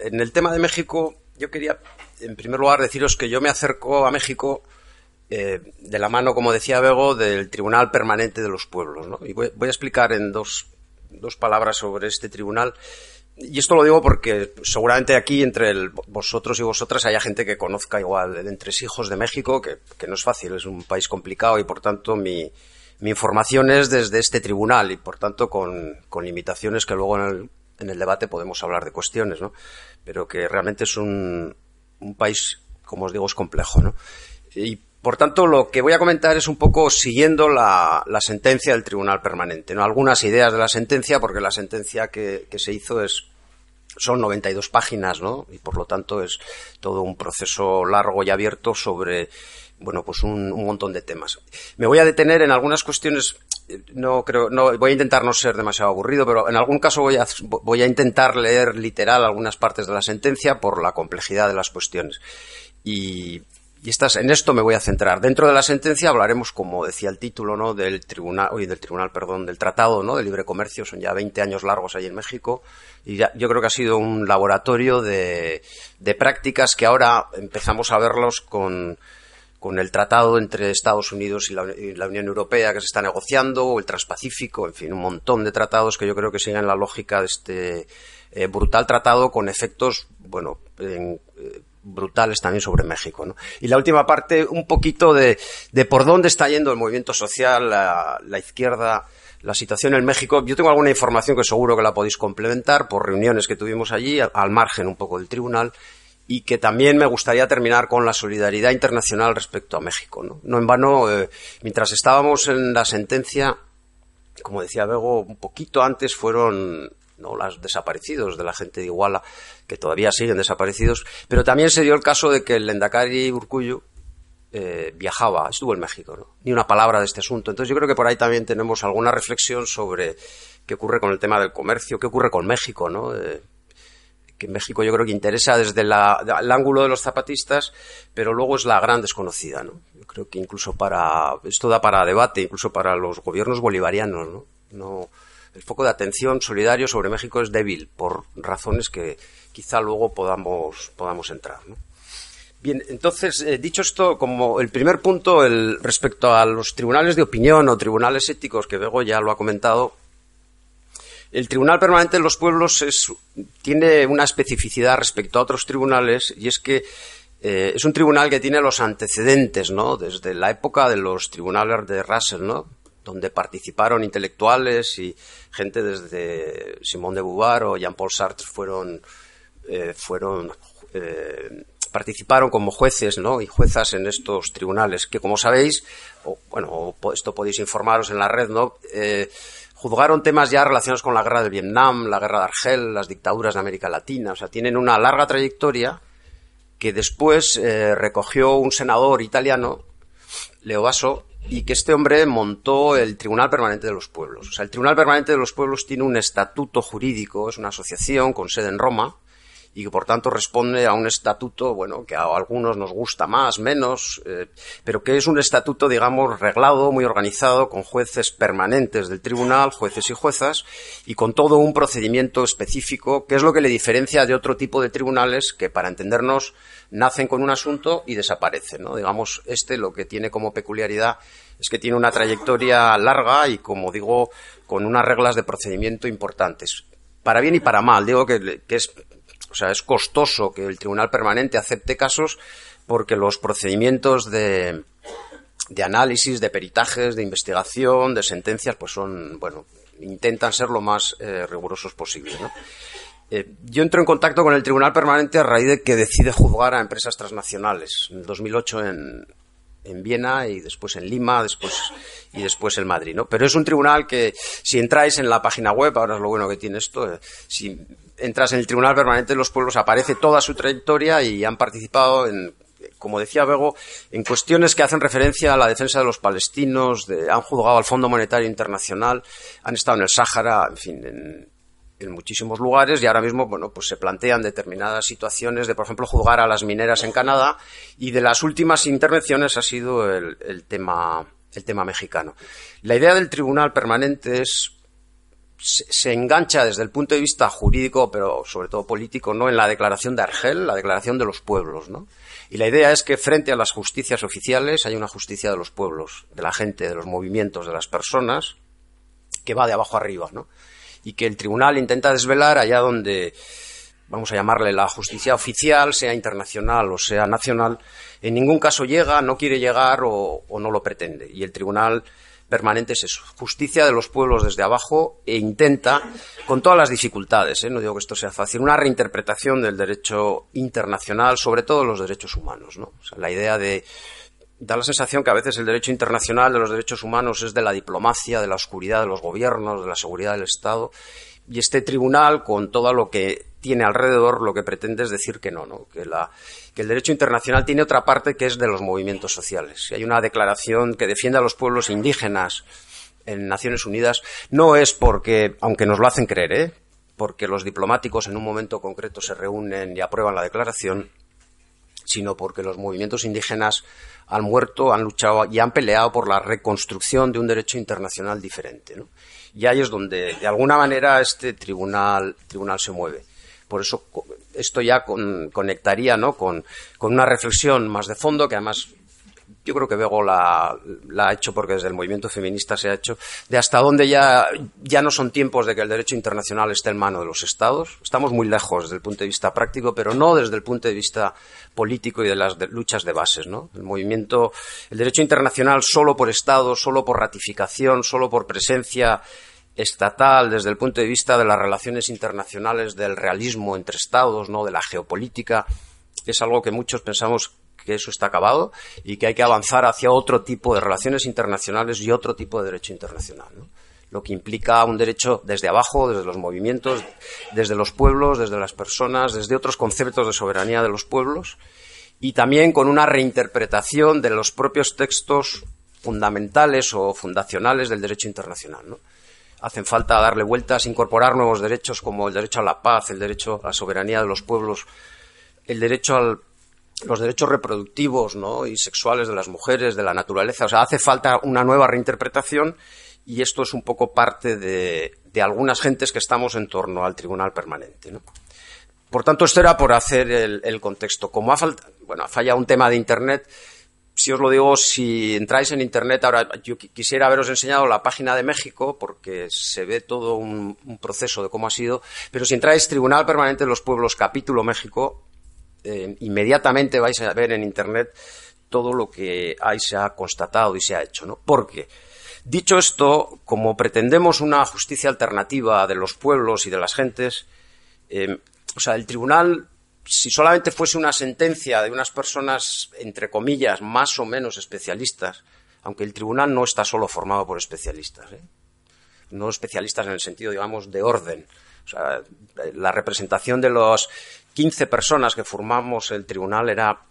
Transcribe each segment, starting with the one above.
En el tema de México, yo quería, en primer lugar, deciros que yo me acerco a México eh, de la mano, como decía Bego, del Tribunal Permanente de los Pueblos. ¿no? Y voy, voy, a explicar en dos, dos palabras sobre este tribunal. Y esto lo digo porque seguramente aquí entre vosotros y vosotras haya gente que conozca igual el entresijos de México, que, que no es fácil, es un país complicado y por tanto mi, mi información es desde este tribunal y por tanto con, con limitaciones que luego en el, en el, debate podemos hablar de cuestiones, ¿no? Pero que realmente es un, un país, como os digo, es complejo, ¿no? Y por tanto, lo que voy a comentar es un poco siguiendo la, la sentencia del Tribunal Permanente, ¿no? Algunas ideas de la sentencia, porque la sentencia que, que se hizo es son 92 páginas, ¿no? Y por lo tanto es todo un proceso largo y abierto sobre bueno, pues un, un, montón de temas. Me voy a detener en algunas cuestiones, no creo, no, voy a intentar no ser demasiado aburrido, pero en algún caso voy a, voy a intentar leer literal algunas partes de la sentencia por la complejidad de las cuestiones. Y, en esto me voy a centrar. Dentro de la sentencia hablaremos, como decía el título, ¿no? Del tribunal, oye, del tribunal, perdón, del tratado, ¿no? De libre comercio. Son ya 20 años largos ahí en México. Y ya, yo creo que ha sido un laboratorio de, de prácticas que ahora empezamos a verlos con, con el tratado entre Estados Unidos y la, Unión Europea que se está negociando, o el Transpacífico, en fin, un montón de tratados que yo creo que siguen la lógica de este eh, brutal tratado con efectos, bueno, en, eh, brutales también sobre México. ¿no? Y la última parte, un poquito de, de por dónde está yendo el movimiento social, la, izquierda, la situación en México. Yo tengo alguna información que seguro que la podéis complementar por reuniones que tuvimos allí, al, al margen un poco del tribunal y que también me gustaría terminar con la solidaridad internacional respecto a México. No, no en vano, eh, mientras estábamos en la sentencia, como decía Bego, un poquito antes fueron no los desaparecidos de la gente de Iguala, que todavía siguen desaparecidos, pero también se dio el caso de que el Lendakari Urcuyo eh, viajaba, estuvo en México, ¿no? ni una palabra de este asunto. Entonces yo creo que por ahí también tenemos alguna reflexión sobre qué ocurre con el tema del comercio, qué ocurre con México, ¿no? Eh, que en México yo creo que interesa desde la, el ángulo de los zapatistas, pero luego es la gran desconocida, ¿no? Yo creo que incluso para, esto da para debate, incluso para los gobiernos bolivarianos, ¿no? no el foco de atención solidario sobre México es débil, por razones que quizá luego podamos, podamos entrar, ¿no? Bien, entonces, eh, dicho esto, como el primer punto, el, respecto a los tribunales de opinión o tribunales éticos, que Bego ya lo ha comentado, el Tribunal Permanente de los Pueblos es, tiene una especificidad respecto a otros tribunales y es que eh, es un tribunal que tiene los antecedentes, ¿no? Desde la época de los tribunales de Russell, ¿no? Donde participaron intelectuales y gente desde Simón de Beauvoir o Jean-Paul Sartre fueron, eh, fueron eh, participaron como jueces ¿no? y juezas en estos tribunales, que como sabéis, o, bueno, esto podéis informaros en la red, ¿no? Eh, juzgaron temas ya relacionados con la guerra de Vietnam, la guerra de Argel, las dictaduras de América Latina. O sea, tienen una larga trayectoria que después eh, recogió un senador italiano, Leo Basso, y que este hombre montó el Tribunal Permanente de los Pueblos. O sea, el Tribunal Permanente de los Pueblos tiene un estatuto jurídico, es una asociación con sede en Roma, y que por tanto responde a un estatuto, bueno, que a algunos nos gusta más, menos, eh, pero que es un estatuto, digamos, reglado, muy organizado, con jueces permanentes del tribunal, jueces y juezas, y con todo un procedimiento específico, que es lo que le diferencia de otro tipo de tribunales que, para entendernos, nacen con un asunto y desaparecen, ¿no? Digamos, este lo que tiene como peculiaridad es que tiene una trayectoria larga y, como digo, con unas reglas de procedimiento importantes. Para bien y para mal, digo que, que es o sea, es costoso que el Tribunal Permanente acepte casos porque los procedimientos de, de análisis, de peritajes, de investigación, de sentencias, pues son, bueno, intentan ser lo más eh, rigurosos posible. Eh, yo entro en contacto con el Tribunal Permanente a raíz de que decide juzgar a empresas transnacionales. En el 2008 en, en Viena y después en Lima, después y después en Madrid, ¿no? Pero es un tribunal que si entráis en la página web, ahora es lo bueno que tiene esto, eh, si entras en el Tribunal Permanente de los Pueblos aparece toda su trayectoria y han participado en como decía Bego, en cuestiones que hacen referencia a la defensa de los palestinos, de, han juzgado al Fondo Monetario Internacional, han estado en el Sáhara, en fin, en, muchísimos lugares y ahora mismo, bueno, pues se plantean determinadas situaciones de, por ejemplo, juzgar a las mineras en Canadá y de las últimas intervenciones ha sido el tema, el tema mexicano. La idea del tribunal permanente es se, engancha desde el punto de vista jurídico, pero sobre todo político, ¿no? En la declaración de Argel, la declaración de los pueblos, ¿no? Y la idea es que frente a las justicias oficiales hay una justicia de los pueblos, de la gente, de los movimientos, de las personas, que va de abajo arriba, ¿no? Y que el tribunal intenta desvelar allá donde, vamos a llamarle la justicia oficial, sea internacional o sea nacional, en ningún caso llega, no quiere llegar o, no lo pretende. Y el tribunal permanente es eso, justicia de los pueblos desde abajo e intenta, con todas las dificultades, ¿eh? no digo que esto sea fácil, una reinterpretación del derecho internacional, sobre todo los derechos humanos. ¿no? la idea de da la sensación que a veces el derecho internacional de los derechos humanos es de la diplomacia, de la oscuridad de los gobiernos, de la seguridad del Estado, y este tribunal, con todo lo que tiene alrededor, lo que pretende es decir que no, ¿no? Que, la, que el derecho internacional tiene otra parte que es de los movimientos sociales. Si hay una declaración que defiende a los pueblos indígenas en Naciones Unidas, no es porque, aunque nos lo hacen creer, ¿eh? porque los diplomáticos en un momento concreto se reúnen y aprueban la declaración, sino porque los movimientos indígenas han muerto, han luchado y han peleado por la reconstrucción de un derecho internacional diferente. ¿no? Y ahí es donde, de alguna manera, este tribunal, tribunal se mueve. Por eso esto ya conectaría ¿no? con, una reflexión más de fondo, que además yo creo que Bego la, ha hecho porque desde el movimiento feminista se ha hecho, de hasta dónde ya, ya no son tiempos de que el derecho internacional esté en mano de los Estados. Estamos muy lejos desde el punto de vista práctico, pero no desde el punto de vista político y de las luchas de bases. ¿no? El movimiento, el derecho internacional solo por Estado, solo por ratificación, solo por presencia estatal desde el punto de vista de las relaciones internacionales, del realismo entre estados, no de la geopolítica, es algo que muchos pensamos que eso está acabado y que hay que avanzar hacia otro tipo de relaciones internacionales y otro tipo de derecho internacional. Lo que implica un derecho desde abajo, desde los movimientos, desde los pueblos, desde las personas, desde otros conceptos de soberanía de los pueblos y también con una reinterpretación de los propios textos fundamentales o fundacionales del derecho internacional. Hacen falta darle vueltas, incorporar nuevos derechos como el derecho a la paz, el derecho a la soberanía de los pueblos, el derecho a los derechos reproductivos ¿no? y sexuales de las mujeres, de la naturaleza. O sea, hace falta una nueva reinterpretación y esto es un poco parte de, algunas gentes que estamos en torno al tribunal permanente. Por tanto, esto era por hacer el, el contexto. Como ha, bueno, ha fallado un tema de Internet, si os lo digo, si entráis en Internet, ahora yo quisiera haberos enseñado la página de México, porque se ve todo un, proceso de cómo ha sido, pero si entráis Tribunal Permanente de los Pueblos, capítulo México, eh, inmediatamente vais a ver en Internet todo lo que ahí se ha constatado y se ha hecho, ¿no? Porque, dicho esto, como pretendemos una justicia alternativa de los pueblos y de las gentes, eh, o sea, el tribunal si solamente fuese una sentencia de unas personas, entre comillas, más o menos especialistas, aunque el tribunal no está solo formado por especialistas, ¿eh? no especialistas en el sentido, digamos, de orden. O sea, la representación de las 15 personas que formamos el tribunal era,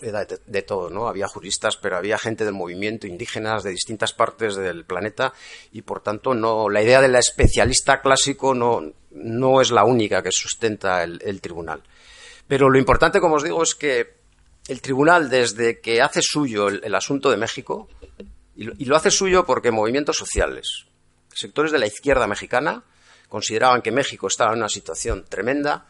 de, de, todo, ¿no? Había juristas, pero había gente del movimiento, indígenas de distintas partes del planeta y, por tanto, no, la idea del especialista clásico no, no es la única que sustenta el tribunal. Pero lo importante, como os digo, es que el tribunal, desde que hace suyo el, asunto de México, y lo, hace suyo porque movimientos sociales, sectores de la izquierda mexicana, consideraban que México estaba en una situación tremenda,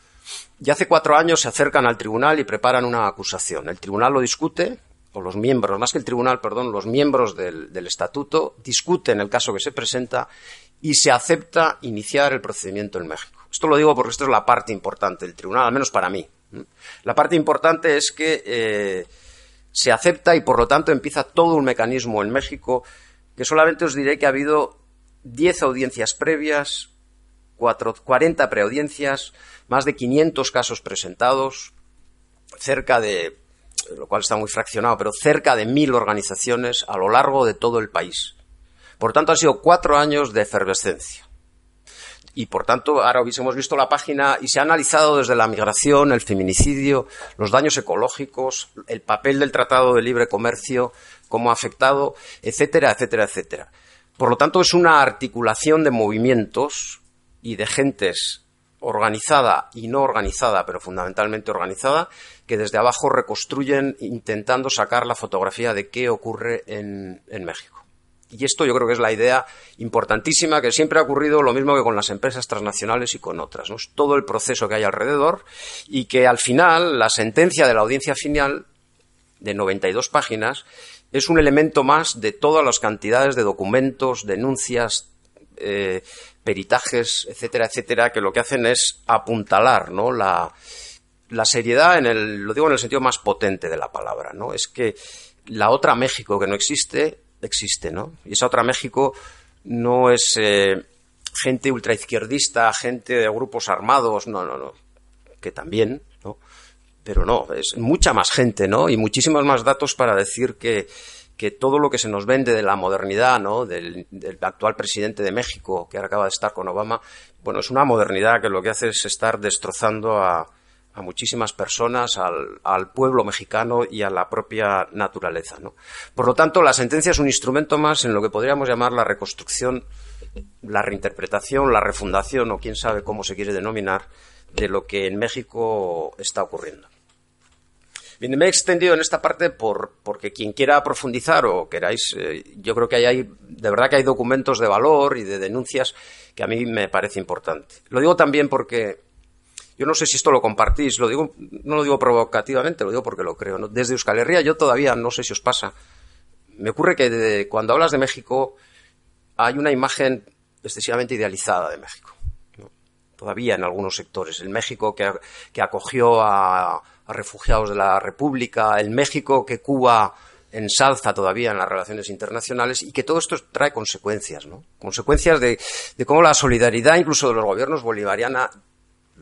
y hace cuatro años se acercan al tribunal y preparan una acusación. El tribunal lo discute, o los miembros, más que el tribunal, perdón, los miembros del, estatuto discuten el caso que se presenta y se acepta iniciar el procedimiento en México. Esto lo digo porque esto es la parte importante del tribunal, al menos para mí. La parte importante es que eh, se acepta y por lo tanto empieza todo un mecanismo en México que solamente os diré que ha habido 10 audiencias previas, 40 preaudiencias, más de 500 casos presentados, cerca de, lo cual está muy fraccionado, pero cerca de mil organizaciones a lo largo de todo el país. Por tanto, han sido cuatro años de efervescencia y por tanto ahora hubiésemos visto la página y se ha analizado desde la migración, el feminicidio, los daños ecológicos, el papel del Tratado de Libre Comercio, cómo ha afectado, etcétera, etcétera, etcétera. Por lo tanto, es una articulación de movimientos y de gentes organizada y no organizada, pero fundamentalmente organizada, que desde abajo reconstruyen intentando sacar la fotografía de qué ocurre en, en México. Y esto yo creo que es la idea importantísima que siempre ha ocurrido lo mismo que con las empresas transnacionales y con otras. ¿no? Es todo el proceso que hay alrededor y que al final la sentencia de la audiencia final de 92 páginas es un elemento más de todas las cantidades de documentos, denuncias, eh, peritajes, etcétera, etcétera, que lo que hacen es apuntalar ¿no? la, la seriedad, en el, lo digo en el sentido más potente de la palabra, ¿no? Es que la otra México que no existe existe, ¿no? Y esa otra México no es eh, gente ultraizquierdista, gente de grupos armados, no, no, no, que también, ¿no? Pero no, es mucha más gente, ¿no? Y muchísimos más datos para decir que, que todo lo que se nos vende de la modernidad, ¿no? Del, del, actual presidente de México, que ahora acaba de estar con Obama, bueno, es una modernidad que lo que hace es estar destrozando a, a muchísimas personas, al, pueblo mexicano y a la propia naturaleza. ¿no? Por lo tanto, la sentencia es un instrumento más en lo que podríamos llamar la reconstrucción, la reinterpretación, la refundación, o quién sabe cómo se quiere denominar, de lo que en México está ocurriendo. Bien, me he extendido en esta parte por, porque quien quiera profundizar o queráis, eh, yo creo que hay, hay, de verdad que hay documentos de valor y de denuncias que a mí me parece importante. Lo digo también porque yo no sé si esto lo compartís, lo digo, no lo digo provocativamente, lo digo porque lo creo. ¿no? Desde Euskal Herria yo todavía, no sé si os pasa, me ocurre que cuando hablas de México hay una imagen excesivamente idealizada de México. Todavía en algunos sectores. El México que, acogió a, a, refugiados de la República, el México que Cuba ensalza todavía en las relaciones internacionales y que todo esto trae consecuencias, ¿no? Consecuencias de, de cómo la solidaridad incluso de los gobiernos bolivariana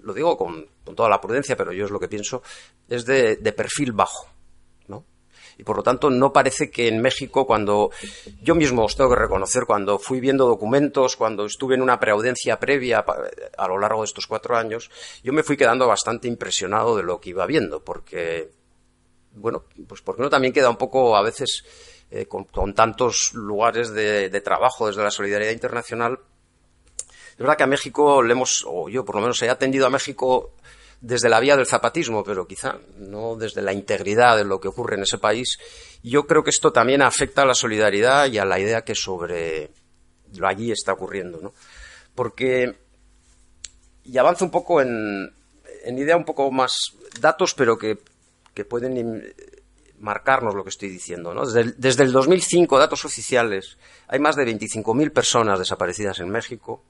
lo digo con, con, toda la prudencia, pero yo es lo que pienso, es de, perfil bajo. ¿no? Y por lo tanto, no parece que en México, cuando yo mismo os tengo que reconocer, cuando fui viendo documentos, cuando estuve en una preaudiencia previa a lo largo de estos cuatro años, yo me fui quedando bastante impresionado de lo que iba viendo, porque, bueno, pues porque uno también queda un poco a veces. Eh, con, tantos lugares de trabajo desde la solidaridad internacional, es verdad que a México le hemos, o yo por lo menos he atendido a México desde la vía del zapatismo, pero quizá no desde la integridad de lo que ocurre en ese país. Yo creo que esto también afecta a la solidaridad y a la idea que sobre lo allí está ocurriendo, ¿no? Porque, y avanzo un poco en, idea un poco más datos, pero que, que pueden marcarnos lo que estoy diciendo. ¿no? Desde, el, desde el 2005, datos oficiales, hay más de 25.000 personas desaparecidas en México,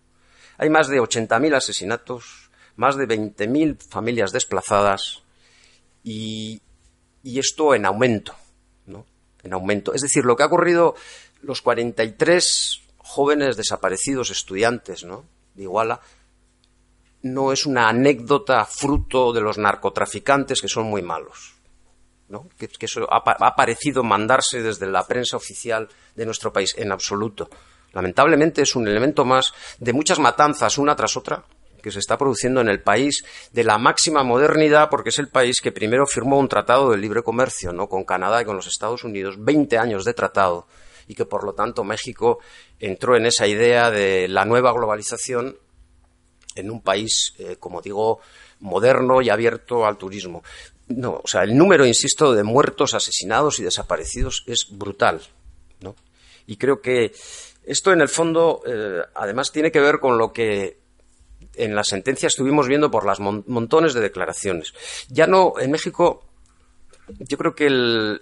hay más de 80.000 asesinatos, más de 20.000 familias desplazadas y, esto en aumento, ¿no? En aumento. Es decir, lo que ha ocurrido los 43 jóvenes desaparecidos estudiantes, ¿no? De Iguala, no es una anécdota fruto de los narcotraficantes que son muy malos. ¿no? Que, que, eso ha, ha, parecido mandarse desde la prensa oficial de nuestro país, en absoluto. Lamentablemente es un elemento más de muchas matanzas una tras otra que se está produciendo en el país de la máxima modernidad, porque es el país que primero firmó un tratado de libre comercio ¿no? con Canadá y con los Estados Unidos, 20 años de tratado, y que por lo tanto México entró en esa idea de la nueva globalización en un país, eh, como digo, moderno y abierto al turismo. No, o sea, el número, insisto, de muertos, asesinados y desaparecidos es brutal. ¿no? Y creo que esto, en el fondo, eh, además tiene que ver con lo que en la sentencia estuvimos viendo por las mon montones de declaraciones. Ya no, en México, yo creo que el,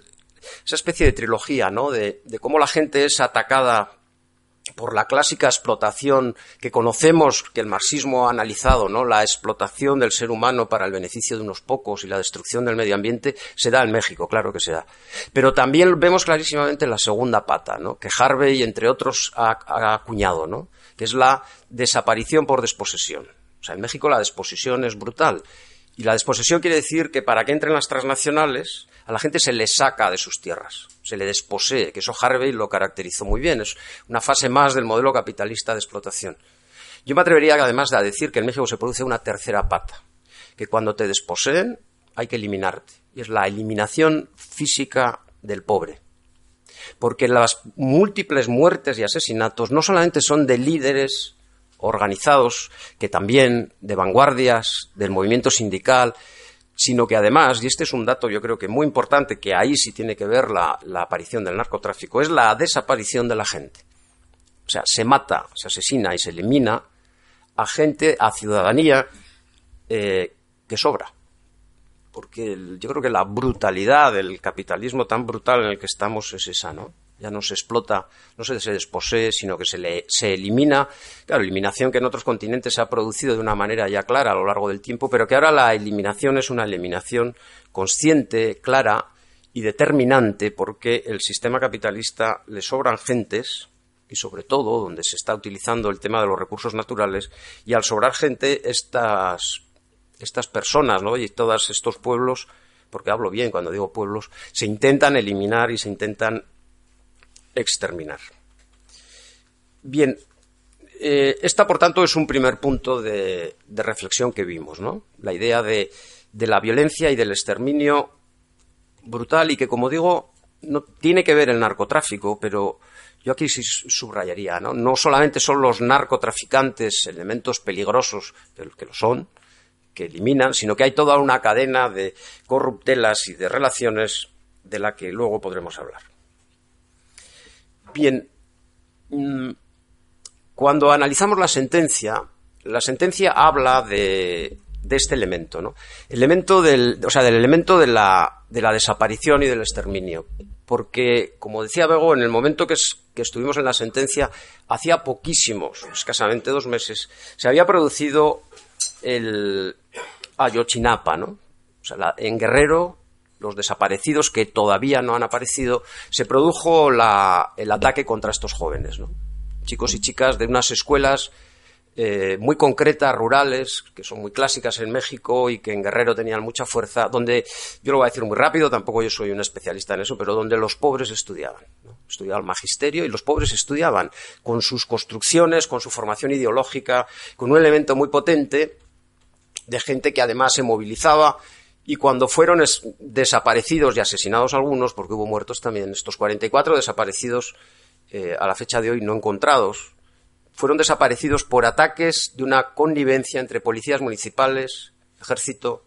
esa especie de trilogía, ¿no? De, de cómo la gente es atacada por la clásica explotación que conocemos, que el marxismo ha analizado, ¿no? la explotación del ser humano para el beneficio de unos pocos y la destrucción del medio ambiente, se da en México, claro que se da. Pero también vemos clarísimamente la segunda pata, ¿no? que Harvey, entre otros, ha, acuñado, ¿no? que es la desaparición por desposesión. O sea, en México la desposesión es brutal. Y la desposesión quiere decir que para que entren las transnacionales, a la gente se le saca de sus tierras, se le desposee, que eso Harvey lo caracterizó muy bien, es una fase más del modelo capitalista de explotación. Yo me atrevería además a decir que en México se produce una tercera pata, que cuando te desposeen hay que eliminarte, y es la eliminación física del pobre. Porque las múltiples muertes y asesinatos no solamente son de líderes organizados, que también de vanguardias, del movimiento sindical, sino que además, y este es un dato yo creo que muy importante, que ahí sí tiene que ver la, aparición del narcotráfico, es la desaparición de la gente. O sea, se mata, se asesina y se elimina a gente, a ciudadanía eh, que sobra. Porque yo creo que la brutalidad del capitalismo tan brutal en el que estamos es esa, ¿no? Ya no se explota, no se, desposee, sino que se, le, se elimina. Claro, eliminación que en otros continentes se ha producido de una manera ya clara a lo largo del tiempo, pero que ahora la eliminación es una eliminación consciente, clara y determinante, porque el sistema capitalista le sobran gentes, y sobre todo donde se está utilizando el tema de los recursos naturales, y al sobrar gente, estas, estas personas ¿no? y todos estos pueblos, porque hablo bien cuando digo pueblos, se intentan eliminar y se intentan exterminar. Bien, eh, esta, por tanto, es un primer punto de, reflexión que vimos, ¿no? La idea de, la violencia y del exterminio brutal y que, como digo, no tiene que ver el narcotráfico, pero yo aquí sí subrayaría, ¿no? No solamente son los narcotraficantes elementos peligrosos, que lo son, que eliminan, sino que hay toda una cadena de corruptelas y de relaciones de la que luego podremos hablar. Bien, mm, cuando analizamos la sentencia, la sentencia habla de, este elemento, ¿no? Elemento del, o sea, del elemento de la, de la desaparición y del exterminio. Porque, como decía Bego, en el momento que, estuvimos en la sentencia, hacía poquísimos, escasamente dos meses, se había producido el Ayotzinapa, ¿no? O sea, en Guerrero los desaparecidos que todavía no han aparecido, se produjo el ataque contra estos jóvenes, chicos y chicas de unas escuelas eh, muy concretas, rurales, que son muy clásicas en México y que en Guerrero tenían mucha fuerza, donde, yo lo voy a decir muy rápido, tampoco yo soy un especialista en eso, pero donde los pobres estudiaban. Estudiaban magisterio y los pobres estudiaban con sus construcciones, con su formación ideológica, con un elemento muy potente de gente que además se movilizaba y cuando fueron desaparecidos y asesinados algunos, porque hubo muertos también, estos 44 desaparecidos eh, a la fecha de hoy no encontrados, fueron desaparecidos por ataques de una connivencia entre policías municipales, ejército,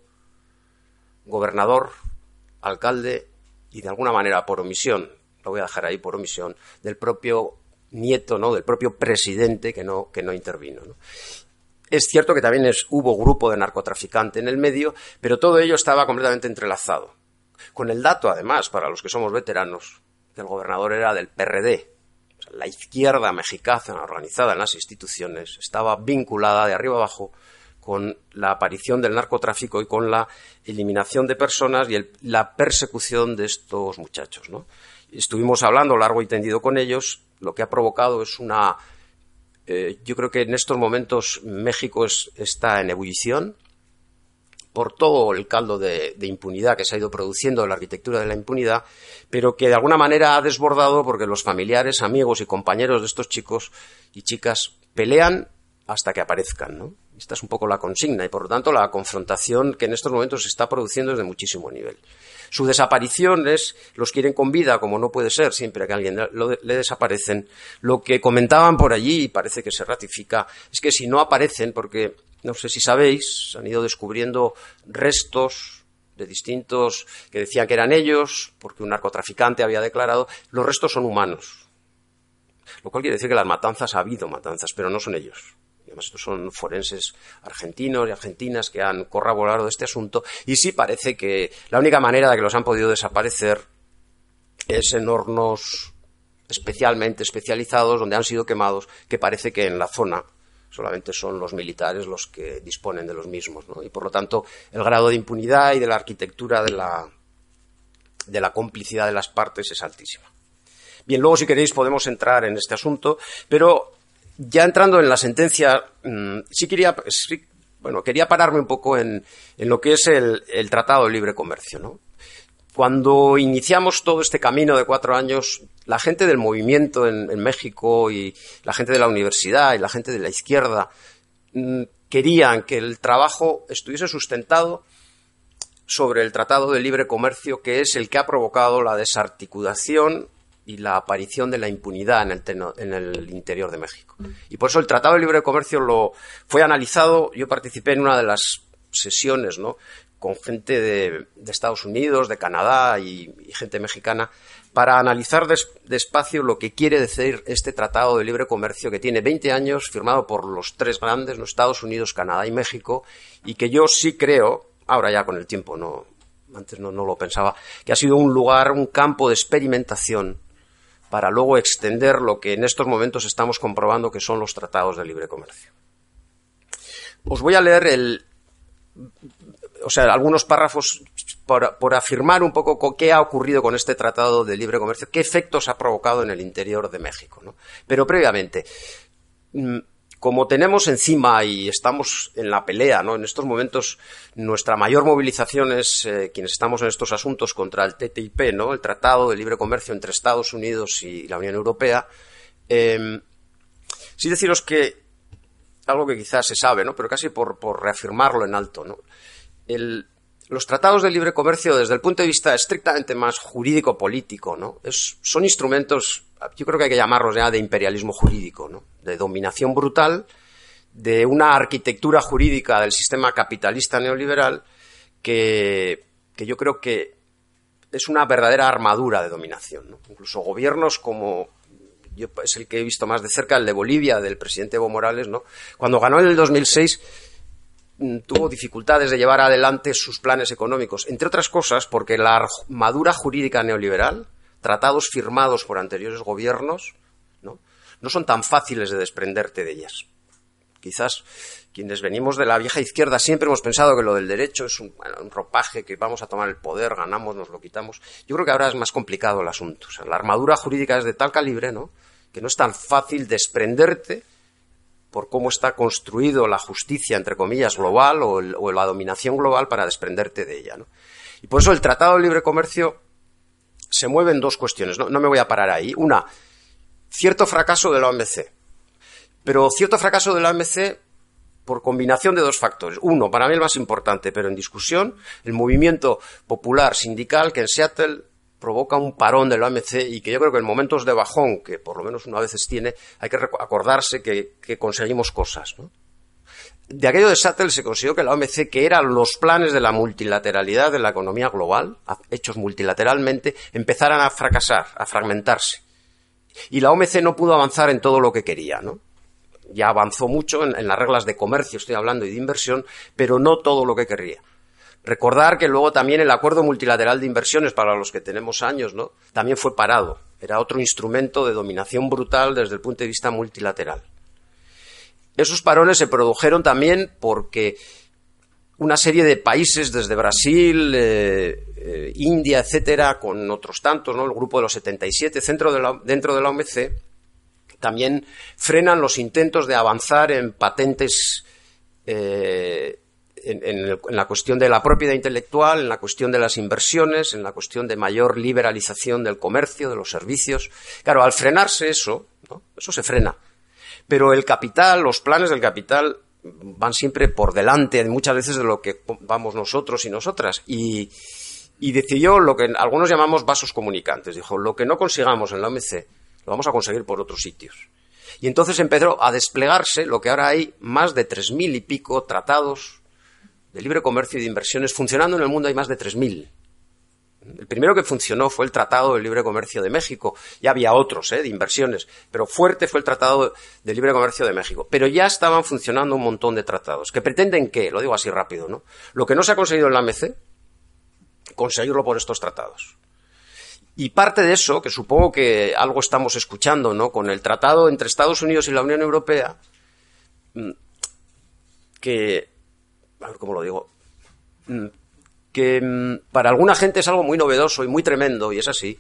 gobernador, alcalde y de alguna manera por omisión, lo voy a dejar ahí por omisión, del propio nieto, ¿no? del propio presidente que no, que no intervino. ¿no? Es cierto que también hubo grupo de narcotraficante en el medio, pero todo ello estaba completamente entrelazado. Con el dato, además, para los que somos veteranos, que el gobernador era del PRD. la izquierda mexicana organizada en las instituciones estaba vinculada de arriba abajo con la aparición del narcotráfico y con la eliminación de personas y la persecución de estos muchachos. Estuvimos hablando largo y tendido con ellos. Lo que ha provocado es una eh, yo creo que en estos momentos México está en ebullición por todo el caldo de, impunidad que se ha ido produciendo en la arquitectura de la impunidad, pero que de alguna manera ha desbordado porque los familiares, amigos y compañeros de estos chicos y chicas pelean hasta que aparezcan, ¿no? Esta es un poco la consigna y, por lo tanto, la confrontación que en estos momentos se está produciendo es de muchísimo nivel. Su desaparición es, los quieren con vida, como no puede ser siempre que alguien le desaparecen. Lo que comentaban por allí, y parece que se ratifica, es que si no aparecen, porque no sé si sabéis, han ido descubriendo restos de distintos que decían que eran ellos, porque un narcotraficante había declarado, los restos son humanos. Lo cual quiere decir que las matanzas ha habido matanzas, pero no son ellos además estos son forenses argentinos y argentinas que han corroborado este asunto, y sí parece que la única manera de que los han podido desaparecer es en hornos especialmente especializados donde han sido quemados, que parece que en la zona solamente son los militares los que disponen de los mismos, y por lo tanto el grado de impunidad y de la arquitectura de la, de la complicidad de las partes es altísima. Bien, luego si queréis podemos entrar en este asunto, pero ya entrando en la sentencia, mm, sí quería, bueno, quería pararme un poco en, lo que es el, Tratado de Libre Comercio, Cuando iniciamos todo este camino de cuatro años, la gente del movimiento en, México y la gente de la universidad y la gente de la izquierda mm, querían que el trabajo estuviese sustentado sobre el Tratado de Libre Comercio, que es el que ha provocado la desarticulación y la aparición de la impunidad en el, interior de México. Y por eso el Tratado de Libre Comercio lo fue analizado, yo participé en una de las sesiones, ¿no? con gente de, Estados Unidos, de Canadá y, gente mexicana, para analizar despacio lo que quiere decir este Tratado de Libre Comercio que tiene 20 años, firmado por los tres grandes, los Estados Unidos, Canadá y México, y que yo sí creo, ahora ya con el tiempo no, antes no, no lo pensaba, que ha sido un lugar, un campo de experimentación para luego extender lo que en estos momentos estamos comprobando que son los tratados de libre comercio. Os voy a leer o sea, algunos párrafos por, afirmar un poco qué ha ocurrido con este tratado de libre comercio, qué efectos ha provocado en el interior de México. ¿no? Pero previamente, mm, como tenemos encima y estamos en la pelea, ¿no? En estos momentos nuestra mayor movilización es eh, quienes estamos en estos asuntos contra el TTIP, ¿no? El Tratado de Libre Comercio entre Estados Unidos y la Unión Europea. Eh, sí deciros que algo que quizás se sabe, ¿no? Pero casi por, reafirmarlo en alto, ¿no? los tratados de libre comercio, desde el punto de vista estrictamente más jurídico-político, ¿no? son instrumentos, yo creo que hay que llamarlos ya de imperialismo jurídico, ¿no? De dominación brutal, de una arquitectura jurídica del sistema capitalista neoliberal que, yo creo que es una verdadera armadura de dominación. Incluso gobiernos como yo es el que he visto más de cerca, el de Bolivia, del presidente Evo Morales, ¿no? Cuando ganó en el 2006 mm, tuvo dificultades de llevar adelante sus planes económicos, entre otras cosas porque la armadura jurídica neoliberal, tratados firmados por anteriores gobiernos, ¿no? no son tan fáciles de desprenderte de ellas. Quizás quienes venimos de la vieja izquierda siempre hemos pensado que lo del derecho es un, ropaje, que vamos a tomar el poder, ganamos, nos lo quitamos. Yo creo que ahora es más complicado el asunto. la armadura jurídica es de tal calibre, ¿no? que no es tan fácil desprenderte por cómo está construido la justicia, entre comillas, global o, la dominación global para desprenderte de ella. Y por eso el Tratado de Libre Comercio se mueve en dos cuestiones. No, no me voy a parar ahí. Una, cierto fracaso de la OMC. Pero cierto fracaso de la OMC por combinación de dos factores. Uno, para mí el más importante, pero en discusión, el movimiento popular sindical que en Seattle provoca un parón de la OMC y que yo creo que en momentos de bajón, que por lo menos una veces tiene, hay que acordarse que, conseguimos cosas. De aquello de Sattel se consiguió que la OMC, que eran los planes de la multilateralidad de la economía global, hechos multilateralmente, empezaran a fracasar, a fragmentarse. Y la OMC no pudo avanzar en todo lo que quería, Ya avanzó mucho en las reglas de comercio, estoy hablando, y de inversión, pero no todo lo que quería. Recordar que luego también el acuerdo multilateral de inversiones, para los que tenemos años, ¿no? también fue parado. Era otro instrumento de dominación brutal desde el punto de vista multilateral. Esos parones se produjeron también porque una serie de países, desde Brasil, eh, eh, India, etcétera, con otros tantos, ¿no? el grupo de los 77 dentro de la, dentro de la OMC, también frenan los intentos de avanzar en patentes eh, en, la cuestión de la propiedad intelectual, en la cuestión de las inversiones, en la cuestión de mayor liberalización del comercio, de los servicios. Claro, al frenarse eso, eso se frena. Pero el capital, los planes del capital van siempre por delante muchas veces de lo que vamos nosotros y nosotras. Y, decidió lo que algunos llamamos vasos comunicantes. Dijo, lo que no consigamos en la OMC lo vamos a conseguir por otros sitios. Y entonces empezó a desplegarse lo que ahora hay más de tres mil y pico tratados de libre comercio y de inversiones funcionando en el mundo hay más de 3.000. El primero que funcionó fue el Tratado de Libre Comercio de México. Ya había otros ¿eh? de inversiones, pero fuerte fue el Tratado de Libre Comercio de México. Pero ya estaban funcionando un montón de tratados. ¿Que pretenden qué? Lo digo así rápido, ¿no? Lo que no se ha conseguido en la AMC, conseguirlo por estos tratados. Y parte de eso, que supongo que algo estamos escuchando, ¿no? Con el tratado entre Estados Unidos y la Unión Europea, mm, que a ver cómo lo digo, mm, que mm, para alguna gente es algo muy novedoso y muy tremendo, y es así,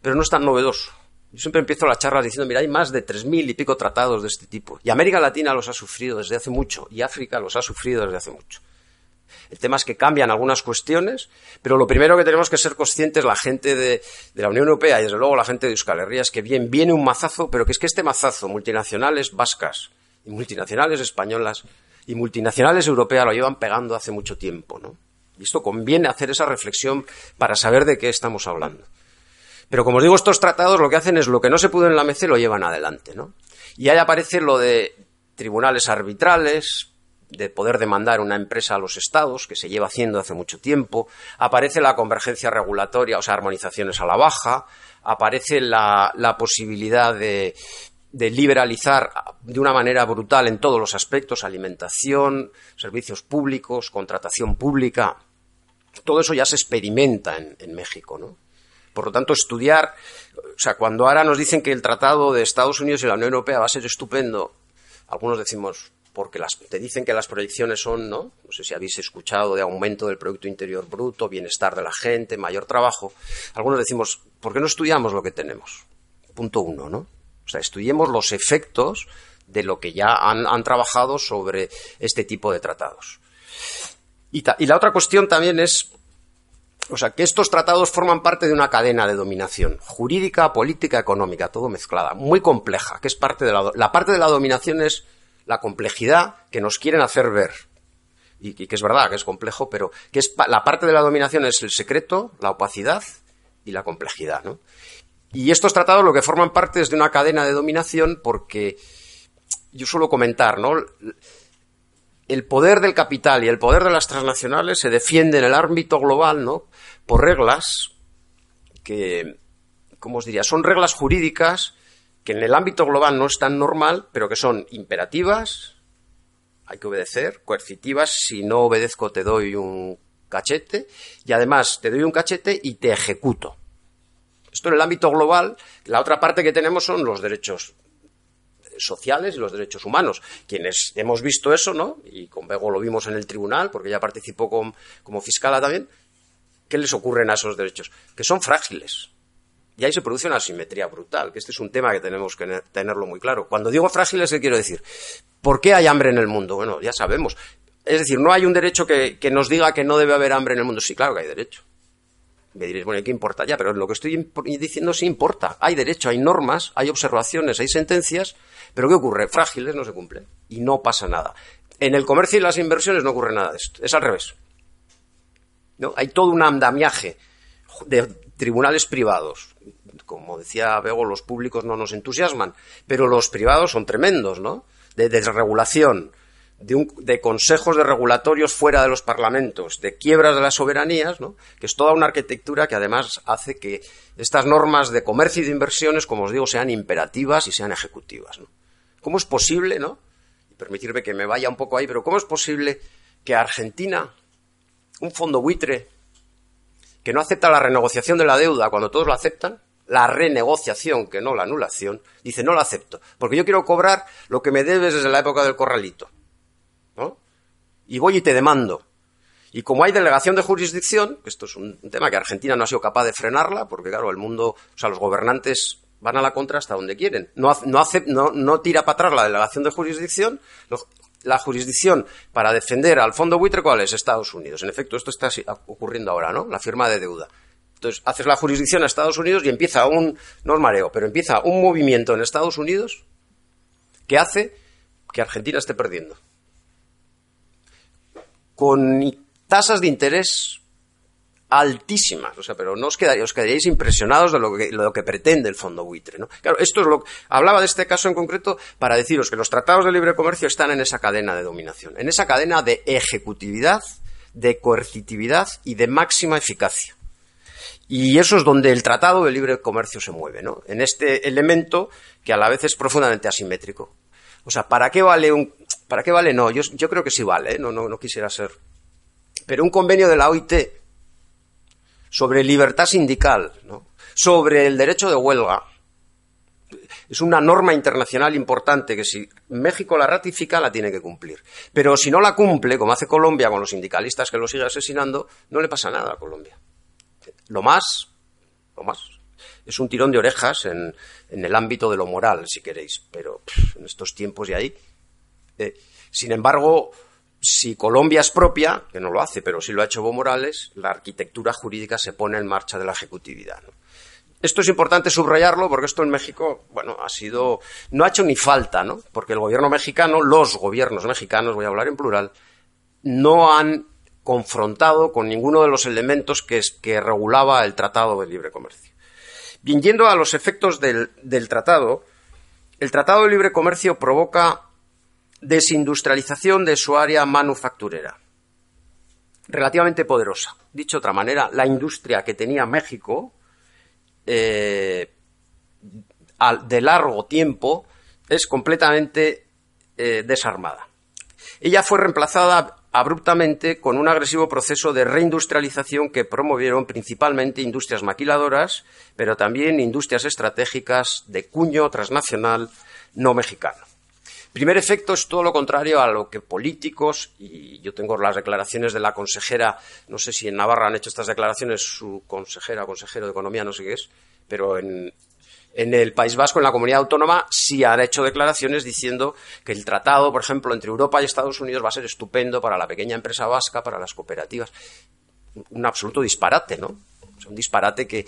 pero no es tan novedoso. Yo siempre empiezo la charla diciendo, mira, hay más de tres mil y pico tratados de este tipo. Y América Latina los ha sufrido desde hace mucho, y África los ha sufrido desde hace mucho. El tema es que cambian algunas cuestiones, pero lo primero que tenemos que ser conscientes, la gente de, la Unión Europea y desde luego la gente de Euskal Herria, es que bien, viene un mazazo, pero que es que este mazazo, multinacionales vascas y multinacionales españolas, y multinacionales europeas lo llevan pegando hace mucho tiempo, ¿no? Y esto conviene hacer esa reflexión para saber de qué estamos hablando. Pero como os digo, estos tratados lo que hacen es lo que no se pudo en la MC lo llevan adelante, ¿no? Y ahí aparece lo de tribunales arbitrales, de poder demandar una empresa a los estados, que se lleva haciendo hace mucho tiempo, aparece la convergencia regulatoria, o sea, armonizaciones a la baja, aparece la, posibilidad de, de liberalizar de una manera brutal en todos los aspectos, alimentación, servicios públicos, contratación pública. Todo eso ya se experimenta en, en México, ¿no? Por lo tanto, estudiar, o sea, cuando ahora nos dicen que el tratado de Estados Unidos y la Unión Europea va a ser estupendo, algunos decimos, porque las, te dicen que las proyecciones son, ¿no? No sé si habéis escuchado de aumento del Producto Interior Bruto, bienestar de la gente, mayor trabajo. Algunos decimos, ¿por qué no estudiamos lo que tenemos? Punto uno, ¿no? O sea, estudiemos los efectos de lo que ya han, trabajado sobre este tipo de tratados. Y, y la otra cuestión también es o sea, que estos tratados forman parte de una cadena de dominación jurídica, política, económica, todo mezclada, muy compleja, que es parte de la, la parte de la dominación es la complejidad que nos quieren hacer ver. Y, que es verdad que es complejo, pero que es la parte de la dominación es el secreto, la opacidad y la complejidad, ¿no? Y estos tratados lo que forman parte es de una cadena de dominación porque yo suelo comentar, ¿no? el poder del capital y el poder de las transnacionales se defiende en el ámbito global, ¿no? Por reglas que, ¿cómo os diría? Son reglas jurídicas que en el ámbito global no es tan normal, pero que son imperativas, hay que obedecer, coercitivas, si no obedezco te doy un cachete, y además te doy un cachete y te ejecuto. Esto en el ámbito global, la otra parte que tenemos son los derechos sociales y los derechos humanos. Quienes hemos visto eso, ¿no? Y con Bego lo vimos en el tribunal, porque ya participó como fiscala también. ¿Qué les ocurren a esos derechos? Que son frágiles. Y ahí se produce una asimetría brutal, que este es un tema que tenemos que tenerlo muy claro. Cuando digo frágiles, ¿qué quiero decir? ¿Por qué hay hambre en el mundo? Bueno, ya sabemos. Es decir, no hay un derecho que nos diga que no debe haber hambre en el mundo. Sí, claro que hay derecho. Me diréis, bueno, ¿qué importa ya? Pero lo que estoy diciendo sí importa. Hay derecho, hay normas, hay observaciones, hay sentencias, pero ¿qué ocurre? Frágiles no se cumplen y no pasa nada. En el comercio y las inversiones no ocurre nada de esto. Es al revés. ¿No? Hay todo un andamiaje de tribunales privados. Como decía Bego, los públicos no nos entusiasman, pero los privados son tremendos, ¿no? De desregulación, de, consejos de regulatorios fuera de los parlamentos, de quiebras de las soberanías, que es toda una arquitectura que además hace que estas normas de comercio y de inversiones, como os digo, sean imperativas y sean ejecutivas. ¿Cómo es posible, no? Y permitirme que me vaya un poco ahí, pero ¿cómo es posible que Argentina, un fondo buitre, que no acepta la renegociación de la deuda cuando todos lo aceptan, la renegociación, que no la anulación, dice no la acepto, porque yo quiero cobrar lo que me debes desde la época del corralito. Y voy y te demando. Y como hay delegación de jurisdicción, esto es un tema que Argentina no ha sido capaz de frenarla, porque claro, el mundo, o sea, los gobernantes van a la contra hasta donde quieren. No, no, no, tira para atrás la delegación de jurisdicción. La jurisdicción para defender al fondo buitre, ¿cuál es? Estados Unidos. En efecto, esto está ocurriendo ahora, ¿no? La firma de deuda. Entonces, haces la jurisdicción a Estados Unidos y empieza un, no mareo, pero empieza un movimiento en Estados Unidos que hace que Argentina esté perdiendo con tasas de interés altísimas, o sea, pero no os quedaríais, os quedaríais impresionados de lo que, que pretende el fondo buitre, ¿no? Claro, esto es lo hablaba de este caso en concreto para deciros que los tratados de libre comercio están en esa cadena de dominación, en esa cadena de ejecutividad, de coercitividad y de máxima eficacia. Y eso es donde el tratado de libre comercio se mueve, ¿no? En este elemento que a la vez es profundamente asimétrico. O sea, ¿para qué vale un, ¿Para qué vale? No, yo, yo creo que sí vale, ¿eh? no, no, no quisiera ser. Pero un convenio de la OIT sobre libertad sindical, ¿no? sobre el derecho de huelga, es una norma internacional importante que si México la ratifica la tiene que cumplir. Pero si no la cumple, como hace Colombia con los sindicalistas que lo sigue asesinando, no le pasa nada a Colombia. Lo más, lo más, es un tirón de orejas en, en el ámbito de lo moral, si queréis. Pero en estos tiempos y ahí eh, sin embargo, si Colombia es propia, que no lo hace, pero si lo ha hecho Evo Morales, la arquitectura jurídica se pone en marcha de la ejecutividad. Esto es importante subrayarlo porque esto en México, bueno, ha sido, no ha hecho ni falta, ¿no? Porque el gobierno mexicano, los gobiernos mexicanos, voy a hablar en plural, no han confrontado con ninguno de los elementos que, regulaba el Tratado de Libre Comercio. Bien, yendo a los efectos del tratado, el Tratado de Libre Comercio provoca desindustrialización de su área manufacturera, relativamente poderosa. Dicho de otra manera, la industria que tenía México eh, de largo tiempo es completamente eh, desarmada. Ella fue reemplazada abruptamente con un agresivo proceso de reindustrialización que promovieron principalmente industrias maquiladoras, pero también industrias estratégicas de cuño transnacional no mexicano. Primer efecto es todo lo contrario a lo que políticos, y yo tengo las declaraciones de la consejera, no sé si en Navarra han hecho estas declaraciones su consejera o consejero de Economía, no sé qué es, pero en, en el País Vasco, en la comunidad autónoma, sí han hecho declaraciones diciendo que el tratado, por ejemplo, entre Europa y Estados Unidos va a ser estupendo para la pequeña empresa vasca, para las cooperativas. Un absoluto disparate, ¿no? Un disparate que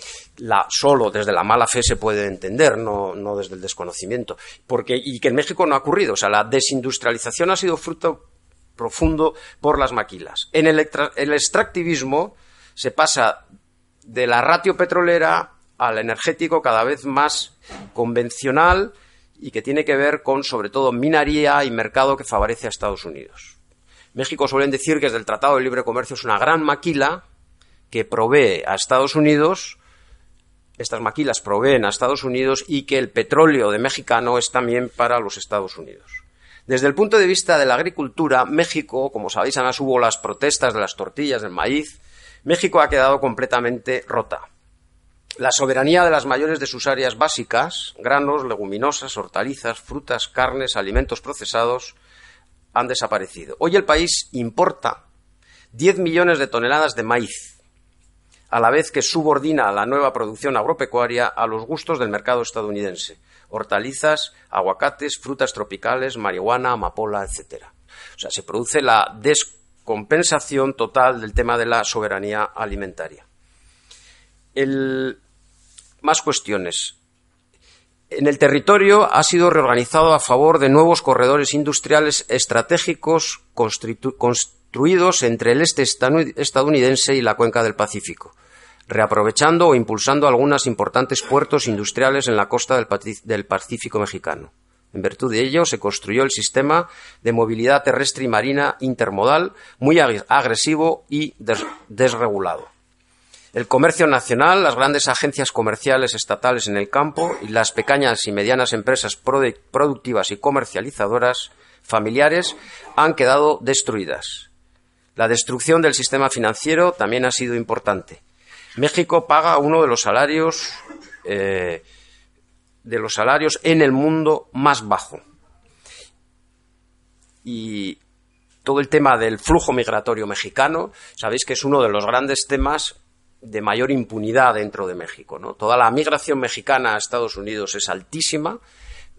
solo desde la mala fe se puede entender, no, desde el desconocimiento. Porque, y que en México no ha ocurrido. O sea, la desindustrialización ha sido fruto profundo por las maquilas. En el, el extractivismo se pasa de la ratio petrolera al energético cada vez más convencional y que tiene que ver con, sobre todo, minería y mercado que favorece a Estados Unidos. México suelen decir que desde el Tratado de Libre Comercio es una gran maquila que provee a Estados Unidos, estas maquilas proveen a Estados Unidos y que el petróleo de mexicano es también para los Estados Unidos. Desde el punto de vista de la agricultura, México, como sabéis, además hubo las protestas de las tortillas del maíz, México ha quedado completamente rota. La soberanía de las mayores de sus áreas básicas, granos, leguminosas, hortalizas, frutas, carnes, alimentos procesados, han desaparecido. Hoy el país importa 10 millones de toneladas de maíz, a la vez que subordina la nueva producción agropecuaria a los gustos del mercado estadounidense. Hortalizas, aguacates, frutas tropicales, marihuana, amapola, etc. O sea, se produce la descompensación total del tema de la soberanía alimentaria. El, más cuestiones. En el territorio ha sido reorganizado a favor de nuevos corredores industriales estratégicos construidos entre el este estadounidense y la cuenca del Pacífico, reaprovechando o impulsando algunos importantes puertos industriales en la costa del Pacífico mexicano. En virtud de ello, se construyó el sistema de movilidad terrestre y marina intermodal muy agresivo y desregulado. El comercio nacional, las grandes agencias comerciales estatales en el campo y las pequeñas y medianas empresas productivas y comercializadoras familiares han quedado destruidas. La destrucción del sistema financiero también ha sido importante. México paga uno de los salarios eh, de los salarios en el mundo más bajo. Y todo el tema del flujo migratorio mexicano, sabéis que es uno de los grandes temas de mayor impunidad dentro de México. ¿no? Toda la migración mexicana a Estados Unidos es altísima,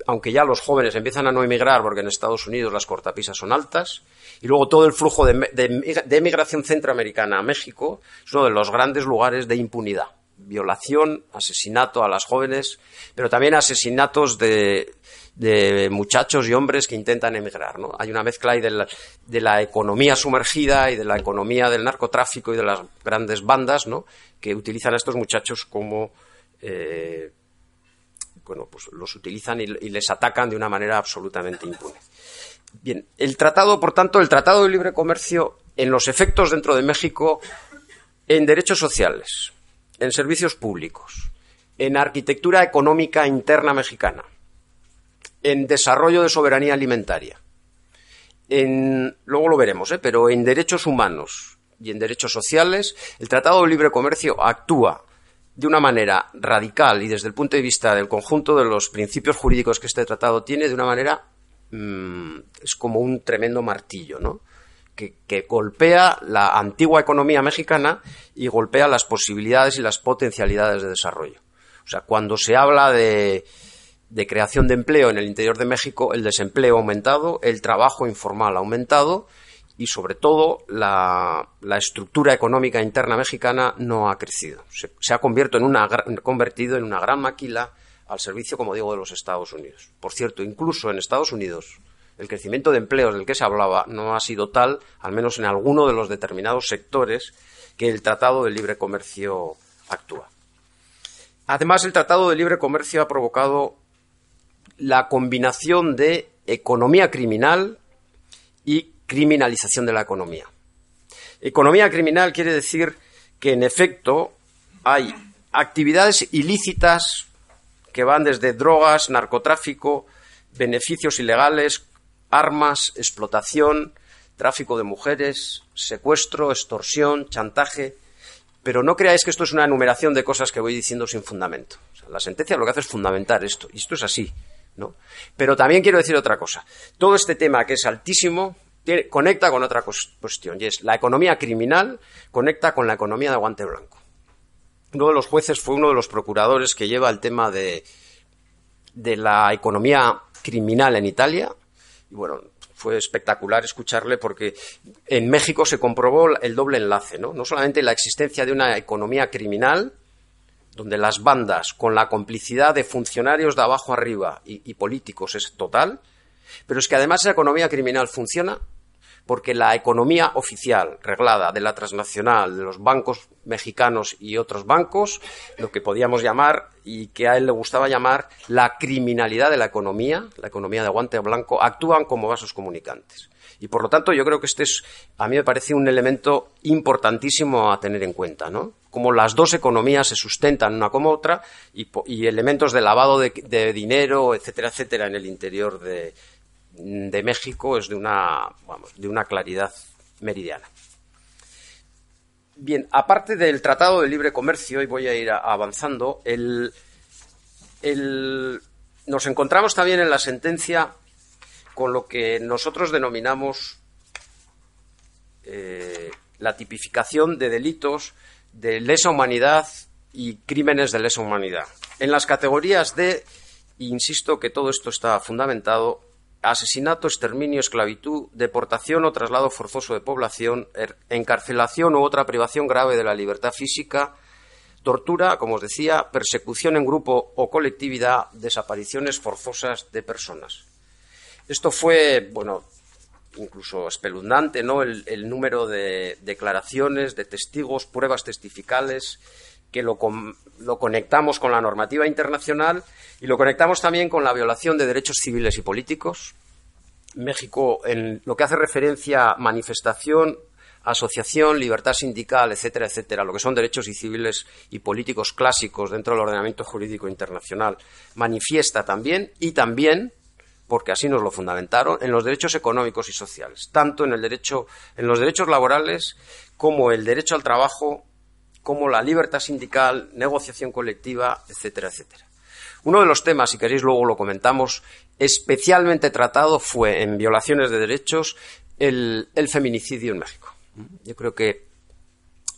aunque ya los jóvenes empiezan a no emigrar porque en Estados Unidos las cortapisas son altas. Y luego todo el flujo de, de, migración centroamericana a México es uno de los grandes lugares de impunidad. Violación, asesinato a las jóvenes, pero también asesinatos de, de muchachos y hombres que intentan emigrar. ¿no? Hay una mezcla ahí de la, de la, economía sumergida y de la economía del narcotráfico y de las grandes bandas ¿no? que utilizan a estos muchachos como. Eh, bueno, pues los utilizan y, y, les atacan de una manera absolutamente impune. Bien, el tratado, por tanto, el Tratado de Libre Comercio, en los efectos dentro de México, en derechos sociales, en servicios públicos, en arquitectura económica interna mexicana, en desarrollo de soberanía alimentaria, en, luego lo veremos, ¿eh? pero en derechos humanos y en derechos sociales, el Tratado de Libre Comercio actúa de una manera radical y desde el punto de vista del conjunto de los principios jurídicos que este tratado tiene, de una manera mm, es como un tremendo martillo, ¿no? Que, que, golpea la antigua economía mexicana y golpea las posibilidades y las potencialidades de desarrollo. O sea, cuando se habla de, de creación de empleo en el interior de México, el desempleo ha aumentado, el trabajo informal ha aumentado y, sobre todo, la, estructura económica interna mexicana no ha crecido. Se, ha convertido en, una, convertido en una gran maquila al servicio, como digo, de los Estados Unidos. Por cierto, incluso en Estados Unidos, el crecimiento de empleos del que se hablaba no ha sido tal, al menos en alguno de los determinados sectores, que el Tratado de Libre Comercio actúa. Además, el Tratado de Libre Comercio ha provocado la combinación de economía criminal y criminalización de la economía. Economía criminal quiere decir que, en efecto, hay actividades ilícitas que van desde drogas, narcotráfico, beneficios ilegales, armas, explotación, tráfico de mujeres, secuestro, extorsión, chantaje. Pero no creáis que esto es una enumeración de cosas que voy diciendo sin fundamento. la sentencia lo que hace es fundamentar esto, y esto es así. ¿no? Pero también quiero decir otra cosa. Todo este tema que es altísimo conecta con otra cuestión, y es la economía criminal conecta con la economía de guante blanco. Uno de los jueces fue uno de los procuradores que lleva el tema de, de la economía criminal en Italia. Y bueno, fue espectacular escucharle porque en México se comprobó el doble enlace, ¿no? No solamente la existencia de una economía criminal, donde las bandas, con la complicidad de funcionarios de abajo arriba y, políticos, es total, pero es que además esa economía criminal funciona porque la economía oficial reglada de la transnacional, de los bancos mexicanos y otros bancos, lo que podíamos llamar y que a él le gustaba llamar la criminalidad de la economía, la economía de guante blanco, actúan como vasos comunicantes. Y por lo tanto, yo creo que este es, a mí me parece un elemento importantísimo a tener en cuenta, ¿no? Como las dos economías se sustentan una como otra y, elementos de lavado de, de dinero, etcétera, etcétera, en el interior de, de México es de una, de una claridad meridiana. Bien, aparte del Tratado de Libre Comercio, y voy a ir avanzando, nos encontramos también en la sentencia con lo que nosotros denominamos eh, la tipificación de delitos de lesa humanidad y crímenes de lesa humanidad. En las categorías de, insisto que todo esto está fundamentado asesinato, exterminio, esclavitud, deportación o traslado forzoso de población, er, encarcelación u otra privación grave de la libertad física, tortura, como os decía, persecución en grupo o colectividad, desapariciones forzosas de personas. Esto fue, bueno, incluso espeluznante, ¿no? El, número de declaraciones, de testigos, pruebas testificales que lo, lo conectamos con la normativa internacional y lo conectamos también con la violación de derechos civiles y políticos. México, en lo que hace referencia a manifestación, asociación, libertad sindical, etcétera, etcétera, lo que son derechos civiles y políticos clásicos dentro del ordenamiento jurídico internacional, manifiesta también y también porque así nos lo fundamentaron, en los derechos económicos y sociales, tanto en el derecho, en los derechos laborales como el derecho al trabajo, como la libertad sindical, negociación colectiva, etcétera, etcétera. Uno de los temas, si queréis luego lo comentamos, especialmente tratado fue en violaciones de derechos el, feminicidio en México. Yo creo que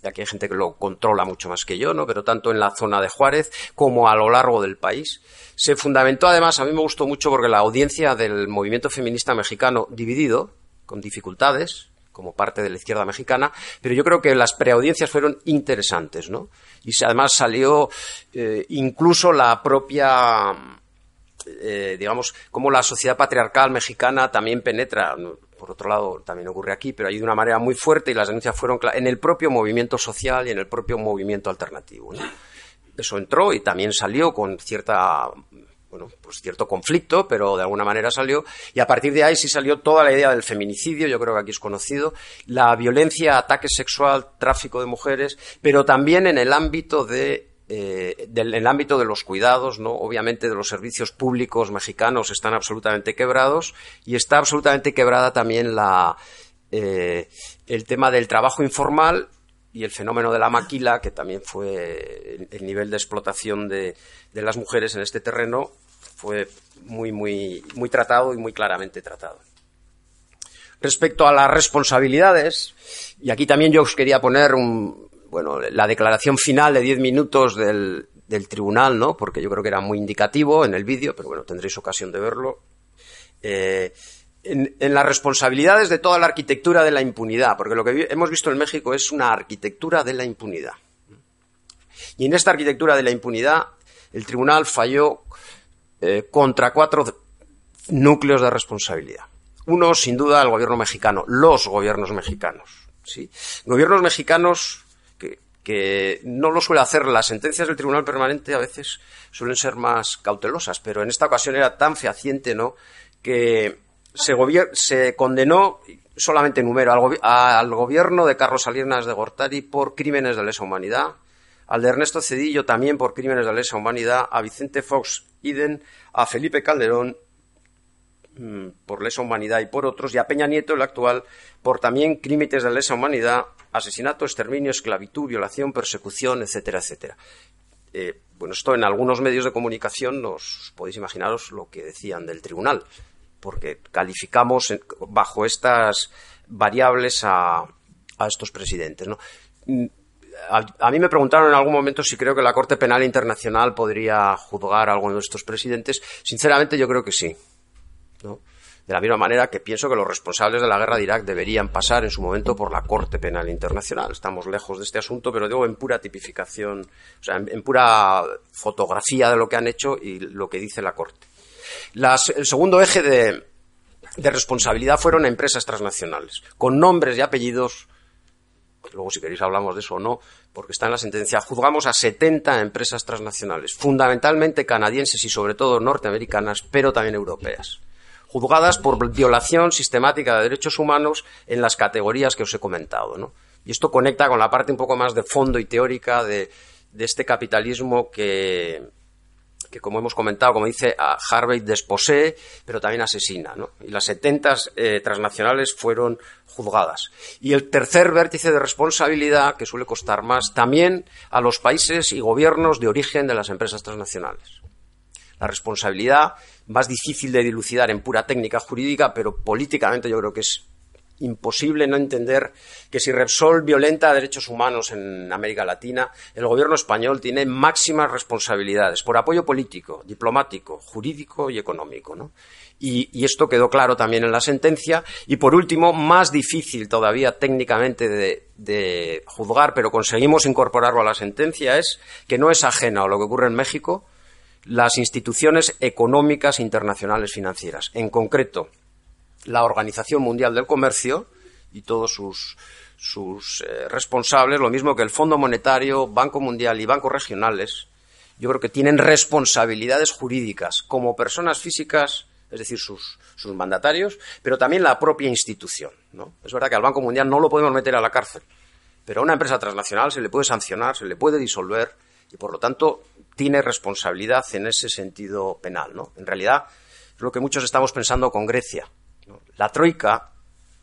aquí hay gente que lo controla mucho más que yo, ¿no? Pero tanto en la zona de Juárez como a lo largo del país. Se fundamentó además, a mí me gustó mucho porque la audiencia del movimiento feminista mexicano dividido, con dificultades, como parte de la izquierda mexicana, pero yo creo que las preaudiencias fueron interesantes, ¿no? Y además salió eh, incluso la propia, eh, digamos, como la sociedad patriarcal mexicana también penetra, por otro lado también ocurre aquí, pero hay de una manera muy fuerte y las denuncias fueron en el propio movimiento social y en el propio movimiento alternativo. Eso entró y también salió con cierta bueno, pues cierto conflicto, pero de alguna manera salió. Y a partir de ahí sí salió toda la idea del feminicidio, yo creo que aquí es conocido, la violencia, ataque sexual, tráfico de mujeres, pero también en el ámbito de eh, del, el ámbito de los cuidados, ¿no? Obviamente de los servicios públicos mexicanos están absolutamente quebrados y está absolutamente quebrada también la, eh, el tema del trabajo informal y el fenómeno de la maquila, que también fue el nivel de explotación de, de las mujeres en este terreno, fue muy, muy, muy tratado y muy claramente tratado. Respecto a las responsabilidades, y aquí también yo os quería poner un, bueno, la declaración final de diez minutos del, del, tribunal, ¿no? Porque yo creo que era muy indicativo en el vídeo, pero bueno, tendréis ocasión de verlo. Eh, en, las responsabilidades de toda la arquitectura de la impunidad, porque lo que hemos visto en México es una arquitectura de la impunidad. Y en esta arquitectura de la impunidad, el tribunal falló eh, contra cuatro núcleos de responsabilidad. Uno, sin duda, el gobierno mexicano, los gobiernos mexicanos. ¿sí? Gobiernos mexicanos que, que no lo suele hacer. Las sentencias del Tribunal Permanente a veces suelen ser más cautelosas, pero en esta ocasión era tan fehaciente, ¿no? que se, condenó, solamente número, al, al, gobierno de Carlos Salinas de Gortari por crímenes de lesa humanidad, al de Ernesto Cedillo también por crímenes de lesa humanidad, a Vicente Fox Iden, a Felipe Calderón mm, por lesa humanidad y por otros, y a Peña Nieto, el actual, por también crímenes de lesa humanidad, asesinato, exterminio, esclavitud, violación, persecución, etcétera, etcétera. Eh, bueno, esto en algunos medios de comunicación nos podéis imaginaros lo que decían del tribunal, porque calificamos bajo estas variables a, estos presidentes. Mm, a, mí me preguntaron en algún momento si creo que la Corte Penal Internacional podría juzgar a alguno de estos presidentes. Sinceramente, yo creo que sí. ¿no? De la misma manera que pienso que los responsables de la guerra de Irak deberían pasar en su momento por la Corte Penal Internacional. Estamos lejos de este asunto, pero digo en pura tipificación, o sea, en, pura fotografía de lo que han hecho y lo que dice la Corte. El segundo eje de, responsabilidad fueron empresas transnacionales, con nombres y apellidos luego si queréis hablamos de eso o no, porque está en la sentencia, juzgamos a 70 empresas transnacionales, fundamentalmente canadienses y sobre todo norteamericanas, pero también europeas juzgadas por violación sistemática de derechos humanos en las categorías que os he comentado. ¿no? Y esto conecta con la parte un poco más de fondo y teórica de, este capitalismo que, que, como hemos comentado, como dice Harvey, desposee, pero también asesina. Y las 70 eh, transnacionales fueron juzgadas. Y el tercer vértice de responsabilidad, que suele costar más, también a los países y gobiernos de origen de las empresas transnacionales. La responsabilidad más difícil de dilucidar en pura técnica jurídica, pero políticamente yo creo que es imposible no entender que si Repsol violenta derechos humanos en América Latina, el gobierno español tiene máximas responsabilidades por apoyo político, diplomático, jurídico y económico. ¿no? Y, esto quedó claro también en la sentencia. Y por último, más difícil todavía técnicamente de, de juzgar, pero conseguimos incorporarlo a la sentencia, es que no es ajena a lo que ocurre en México, las instituciones económicas internacionales financieras, en concreto la Organización Mundial del Comercio y todos sus, sus eh, responsables, lo mismo que el Fondo Monetario, Banco Mundial y bancos regionales, yo creo que tienen responsabilidades jurídicas como personas físicas, es decir, sus, sus mandatarios, pero también la propia institución. ¿no? Es verdad que al Banco Mundial no lo podemos meter a la cárcel, pero a una empresa transnacional se le puede sancionar, se le puede disolver y, por lo tanto, tiene responsabilidad en ese sentido penal. ¿no? En realidad, es lo que muchos estamos pensando con Grecia. La Troika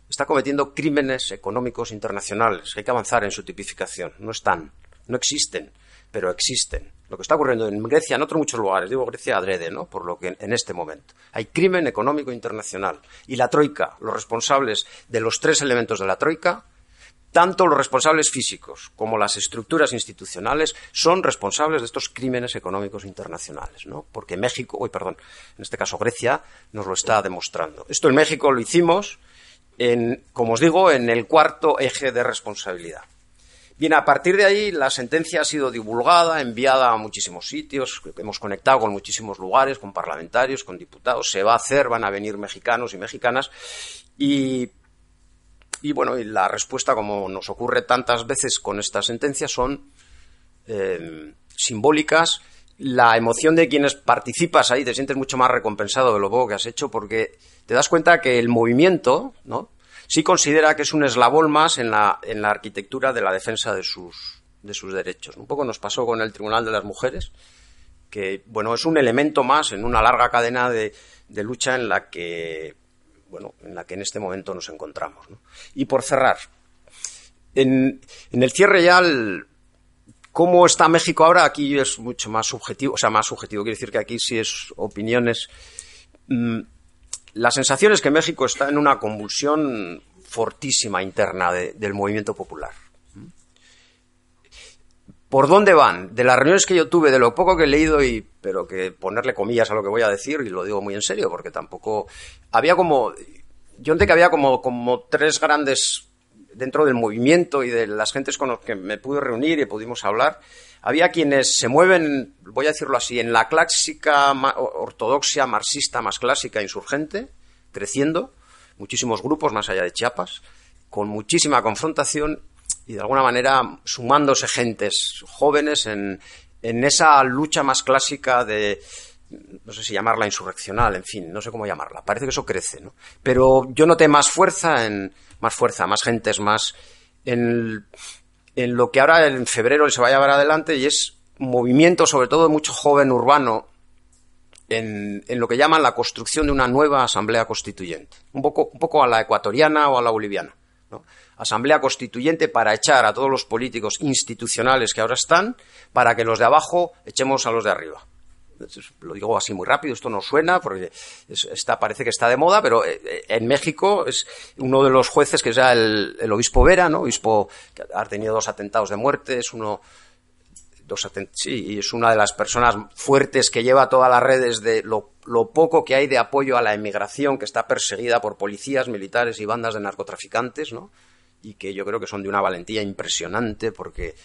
está cometiendo crímenes económicos internacionales. Hay que avanzar en su tipificación. No están, no existen, pero existen. Lo que está ocurriendo en Grecia, en otros muchos lugares, digo Grecia adrede, ¿no? Por lo que en este momento. Hay crimen económico internacional. Y la Troika, los responsables de los tres elementos de la Troika, tanto los responsables físicos como las estructuras institucionales son responsables de estos crímenes económicos internacionales, ¿no? Porque México, hoy perdón, en este caso Grecia, nos lo está demostrando. Esto en México lo hicimos, en, como os digo, en el cuarto eje de responsabilidad. Bien, a partir de ahí la sentencia ha sido divulgada, enviada a muchísimos sitios, hemos conectado con muchísimos lugares, con parlamentarios, con diputados, se va a hacer, van a venir mexicanos y mexicanas, y y bueno, y la respuesta, como nos ocurre tantas veces con esta sentencia, son eh, simbólicas. La emoción de quienes participas ahí te sientes mucho más recompensado de lo poco que has hecho porque te das cuenta que el movimiento, ¿no? Sí considera que es un eslabón más en la, en la arquitectura de la defensa de sus, de sus derechos. Un poco nos pasó con el Tribunal de las Mujeres, que, bueno, es un elemento más en una larga cadena de, de lucha en la que bueno, en la que en este momento nos encontramos. Y por cerrar, en, el cierre ya, ¿cómo está México ahora? Aquí es mucho más subjetivo, o sea, más subjetivo, quiere decir que aquí sí es opiniones. Mm, la sensación es que México está en una convulsión fortísima interna del movimiento popular. ¿Por dónde van? De las reuniones que yo tuve, de lo poco que he leído, y, pero que ponerle comillas a lo que voy a decir, y lo digo muy en serio, porque tampoco. Había como. Yo entiendo que había como, como tres grandes. Dentro del movimiento y de las gentes con las que me pude reunir y pudimos hablar, había quienes se mueven, voy a decirlo así, en la clásica ortodoxia marxista más clásica insurgente, creciendo, muchísimos grupos más allá de Chiapas, con muchísima confrontación y de alguna manera sumándose gentes jóvenes en, esa lucha más clásica de, no sé si llamarla insurreccional, en fin, no sé cómo llamarla. Parece que eso crece, ¿no? Pero yo noté más fuerza en, más fuerza, más gentes, más en, en lo que ahora en febrero se va a llevar adelante y es movimiento, sobre todo de mucho joven urbano, en, en, lo que llaman la construcción de una nueva asamblea constituyente, un poco, un poco a la ecuatoriana o a la boliviana. ¿no? Asamblea constituyente para echar a todos los políticos institucionales que ahora están, para que los de abajo echemos a los de arriba. Lo digo así muy rápido, esto no suena porque está, parece que está de moda, pero eh, eh, en México es uno de los jueces que es el, el obispo Vera, ¿no? obispo que ha tenido dos atentados de muerte, es uno dos sí, es una de las personas fuertes que lleva todas las redes de lo, poco que hay de apoyo a la emigración que está perseguida por policías, militares y bandas de narcotraficantes, ¿no? Y que yo creo que son de una valentía impresionante porque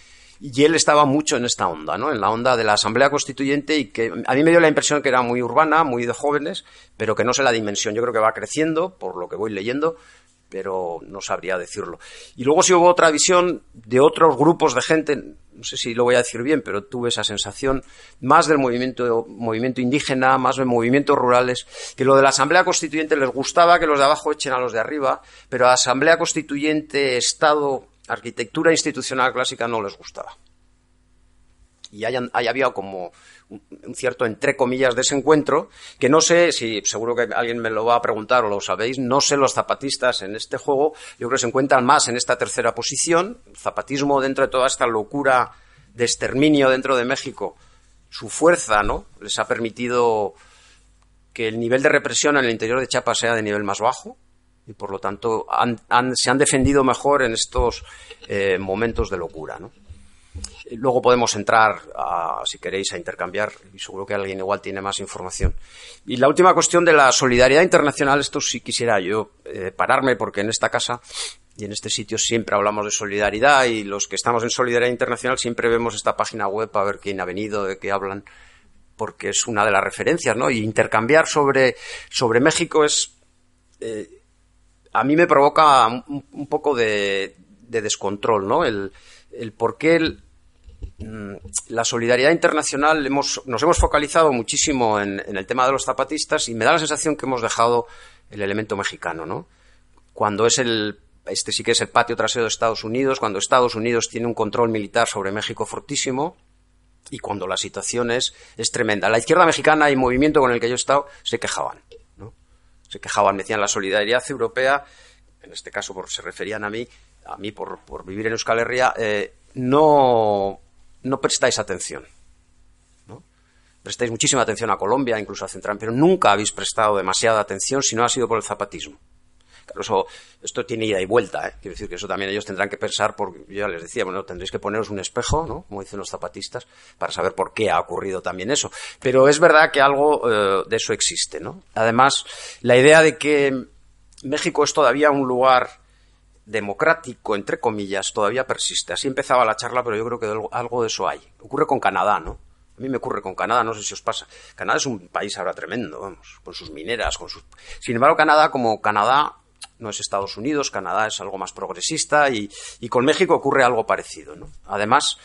y él estaba mucho en esta onda, ¿no? En la onda de la Asamblea Constituyente y que a mí me dio la impresión que era muy urbana, muy de jóvenes, pero que no sé la dimensión. Yo creo que va creciendo, por lo que voy leyendo, pero no sabría decirlo. Y luego sí hubo otra visión de otros grupos de gente, no sé si lo voy a decir bien, pero tuve esa sensación más del movimiento, movimiento indígena, más de movimientos rurales, que lo de la Asamblea Constituyente les gustaba que los de abajo echen a los de arriba, pero a Asamblea Constituyente, Estado, arquitectura institucional clásica no les gustaba. Y haya, había como un cierto entre comillas de ese encuentro, que no sé si seguro que alguien me lo va a preguntar o lo sabéis, no sé los zapatistas en este juego, yo creo que se encuentran más en esta tercera posición, zapatismo dentro de toda esta locura de exterminio dentro de México, su fuerza, ¿no? Les ha permitido que el nivel de represión en el interior de Chiapas sea de nivel más bajo y por lo tanto se han defendido mejor en estos eh, momentos de locura, ¿no? Luego podemos entrar, si queréis, a intercambiar, y seguro que alguien igual tiene más información. Y la última cuestión de la solidaridad internacional, esto sí quisiera yo eh, pararme, porque en esta casa y en este sitio siempre hablamos de solidaridad, y los que estamos en solidaridad internacional siempre vemos esta página web a ver quién ha venido, de qué hablan, porque es una de las referencias, ¿no? Y intercambiar sobre, sobre México es. Eh, a mí me provoca un, poco de, descontrol, ¿no? El, el por qué la solidaridad internacional hemos, nos hemos focalizado muchísimo en, el tema de los zapatistas y me da la sensación que hemos dejado el elemento mexicano, ¿no? Cuando es el este sí que es el patio trasero de Estados Unidos, cuando Estados Unidos tiene un control militar sobre México fortísimo y cuando la situación es, es tremenda. La izquierda mexicana y movimiento con el que yo he estado se quejaban, ¿no? Se quejaban, decían la solidaridad europea, en este caso por, se referían a mí, a mí por, por vivir en Euskal Herria, eh, no no prestáis atención. ¿no? Prestáis muchísima atención a Colombia, incluso a Central, pero nunca habéis prestado demasiada atención si no ha sido por el zapatismo. Claro, eso, esto tiene ida y vuelta, ¿eh? quiero decir que eso también ellos tendrán que pensar, porque yo ya les decía, bueno, tendréis que poneros un espejo, ¿no? Como dicen los zapatistas, para saber por qué ha ocurrido también eso. Pero es verdad que algo eh, de eso existe, ¿no? Además, la idea de que México es todavía un lugar democrático, entre comillas, todavía persiste. Así empezaba la charla, pero yo creo que algo de eso hay. Ocurre con Canadá, ¿no? A mí me ocurre con Canadá, no sé si os pasa. Canadá es un país ahora tremendo, vamos, con sus mineras, con sus... Sin embargo, Canadá, como Canadá no es Estados Unidos, Canadá es algo más progresista y, y con México ocurre algo parecido, ¿no? Además,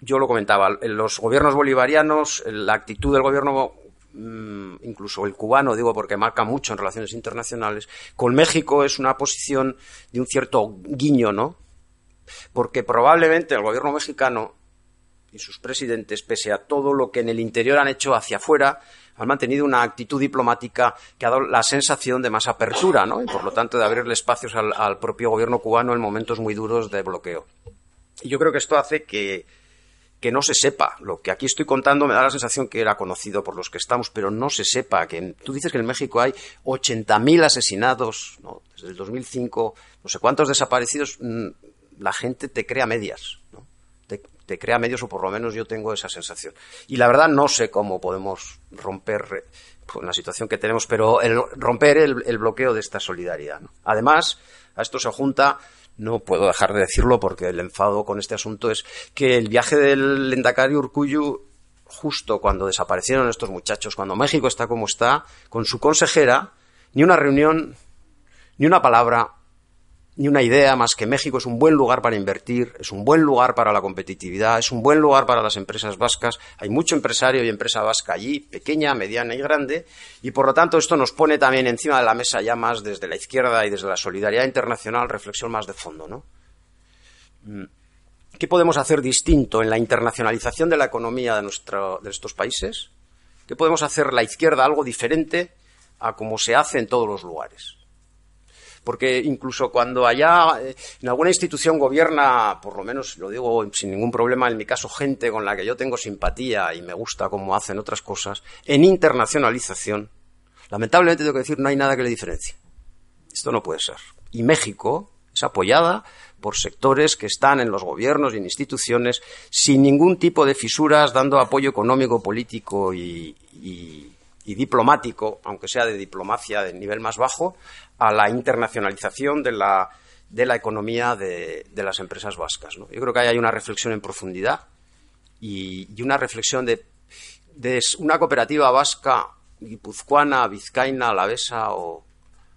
yo lo comentaba, los gobiernos bolivarianos, la actitud del gobierno incluso el cubano, digo porque marca mucho en relaciones internacionales, con México es una posición de un cierto guiño, ¿no? Porque probablemente el gobierno mexicano y sus presidentes, pese a todo lo que en el interior han hecho hacia afuera, han mantenido una actitud diplomática que ha dado la sensación de más apertura, ¿no? Y por lo tanto de abrirle espacios al, al propio gobierno cubano en momentos muy duros de bloqueo. Y yo creo que esto hace que, que no se sepa. Lo que aquí estoy contando me da la sensación que era conocido por los que estamos, pero no se sepa. Que tú dices que en México hay 80.000 asesinados ¿no? desde el 2005, no sé cuántos desaparecidos. Mm, la gente te crea medias, ¿no? te, crea medios o por lo menos yo tengo esa sensación. Y la verdad no sé cómo podemos romper eh, la situación que tenemos, pero romper el, bloqueo de esta solidaridad. Además, a esto se junta no puedo dejar de decirlo porque el enfado con este asunto es que el viaje del Lendakari Urcuyu, justo cuando desaparecieron estos muchachos, cuando México está como está, con su consejera, ni una reunión, ni una palabra, ni una idea más que México es un buen lugar para invertir, es un buen lugar para la competitividad, es un buen lugar para las empresas vascas. Hay mucho empresario y empresa vasca allí, pequeña, mediana y grande, y por lo tanto esto nos pone también encima de la mesa ya más desde la izquierda y desde la solidaridad internacional reflexión más de fondo, ¿no? Mm. ¿Qué podemos hacer distinto en la internacionalización de la economía de, de estos países? ¿Qué podemos hacer la izquierda algo diferente a como se hace en todos los lugares? Porque incluso cuando allá eh, en alguna institución gobierna, por lo menos lo digo sin ningún problema, en mi caso, gente con la que yo tengo simpatía y me gusta cómo hacen otras cosas, en internacionalización, lamentablemente tengo que decir, no hay nada que le diferencie. Esto no puede ser. Y México es apoyada por sectores que están en los gobiernos y en instituciones sin ningún tipo de fisuras, dando apoyo económico, político y, diplomático, aunque sea de diplomacia de nivel más bajo, a la internacionalización de la, de la economía de, las empresas vascas. Yo creo que ahí hay una reflexión en profundidad y, una reflexión de, de, una cooperativa vasca, guipuzcoana, vizcaína, alavesa o,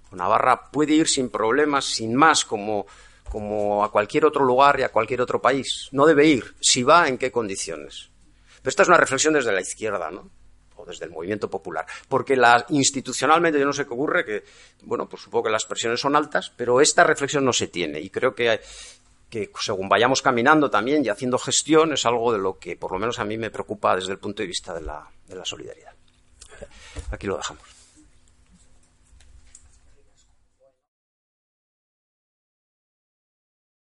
o navarra puede ir sin problemas, sin más, como como a cualquier otro lugar y a cualquier otro país. No debe ir. Si va, ¿en qué condiciones? Pero esta es una reflexión desde la izquierda, ¿no? Desde el movimiento popular. Porque la, institucionalmente, yo no sé qué ocurre, que, bueno, pues supongo que las presiones son altas, pero esta reflexión no se tiene. Y creo que, que según vayamos caminando también y haciendo gestión, es algo de lo que, por lo menos a mí, me preocupa desde el punto de vista de la, de la solidaridad. Aquí lo dejamos.